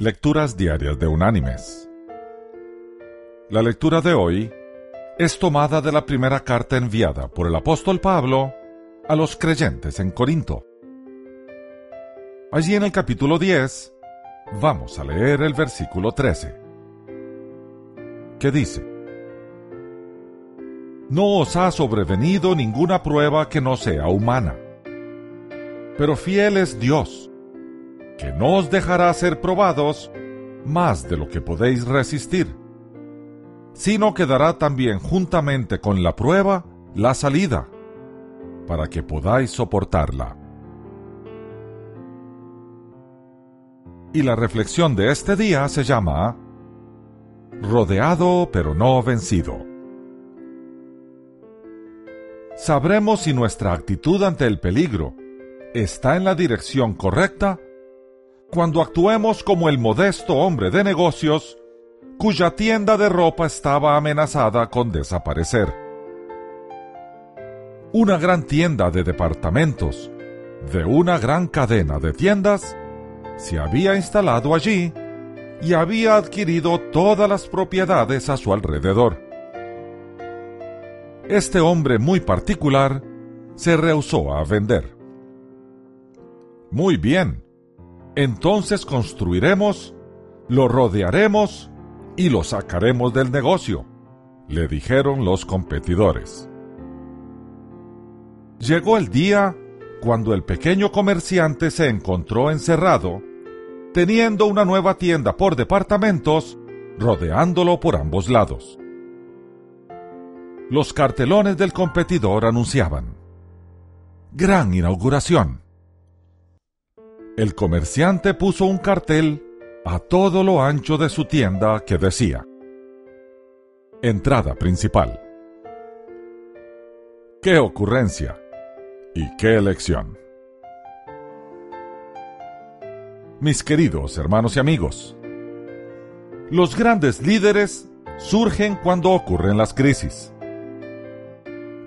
Lecturas Diarias de Unánimes. La lectura de hoy es tomada de la primera carta enviada por el apóstol Pablo a los creyentes en Corinto. Allí en el capítulo 10 vamos a leer el versículo 13, que dice, No os ha sobrevenido ninguna prueba que no sea humana, pero fiel es Dios, que no os dejará ser probados más de lo que podéis resistir, sino que dará también juntamente con la prueba la salida, para que podáis soportarla. Y la reflexión de este día se llama Rodeado pero no vencido. Sabremos si nuestra actitud ante el peligro está en la dirección correcta cuando actuemos como el modesto hombre de negocios cuya tienda de ropa estaba amenazada con desaparecer. Una gran tienda de departamentos de una gran cadena de tiendas se había instalado allí y había adquirido todas las propiedades a su alrededor. Este hombre muy particular se rehusó a vender. Muy bien, entonces construiremos, lo rodearemos y lo sacaremos del negocio, le dijeron los competidores. Llegó el día cuando el pequeño comerciante se encontró encerrado, teniendo una nueva tienda por departamentos, rodeándolo por ambos lados. Los cartelones del competidor anunciaban, Gran inauguración el comerciante puso un cartel a todo lo ancho de su tienda que decía, Entrada principal. ¡Qué ocurrencia! ¿Y qué elección! Mis queridos hermanos y amigos, los grandes líderes surgen cuando ocurren las crisis.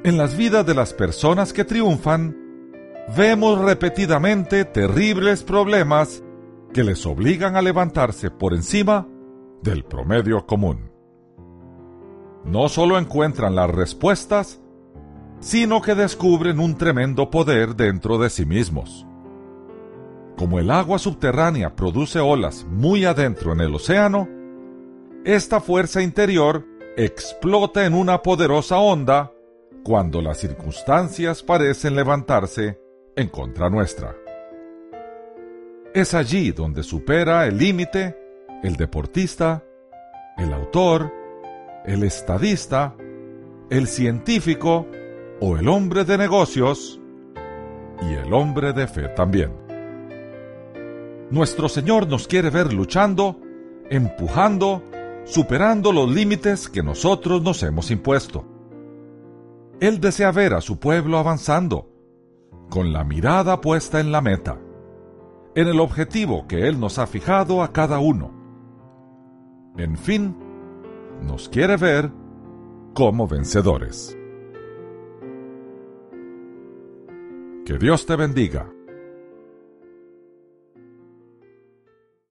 En las vidas de las personas que triunfan, vemos repetidamente terribles problemas que les obligan a levantarse por encima del promedio común. No solo encuentran las respuestas, sino que descubren un tremendo poder dentro de sí mismos. Como el agua subterránea produce olas muy adentro en el océano, esta fuerza interior explota en una poderosa onda cuando las circunstancias parecen levantarse en contra nuestra. Es allí donde supera el límite el deportista, el autor, el estadista, el científico o el hombre de negocios y el hombre de fe también. Nuestro Señor nos quiere ver luchando, empujando, superando los límites que nosotros nos hemos impuesto. Él desea ver a su pueblo avanzando, con la mirada puesta en la meta, en el objetivo que Él nos ha fijado a cada uno. En fin, nos quiere ver como vencedores. Que Dios te bendiga.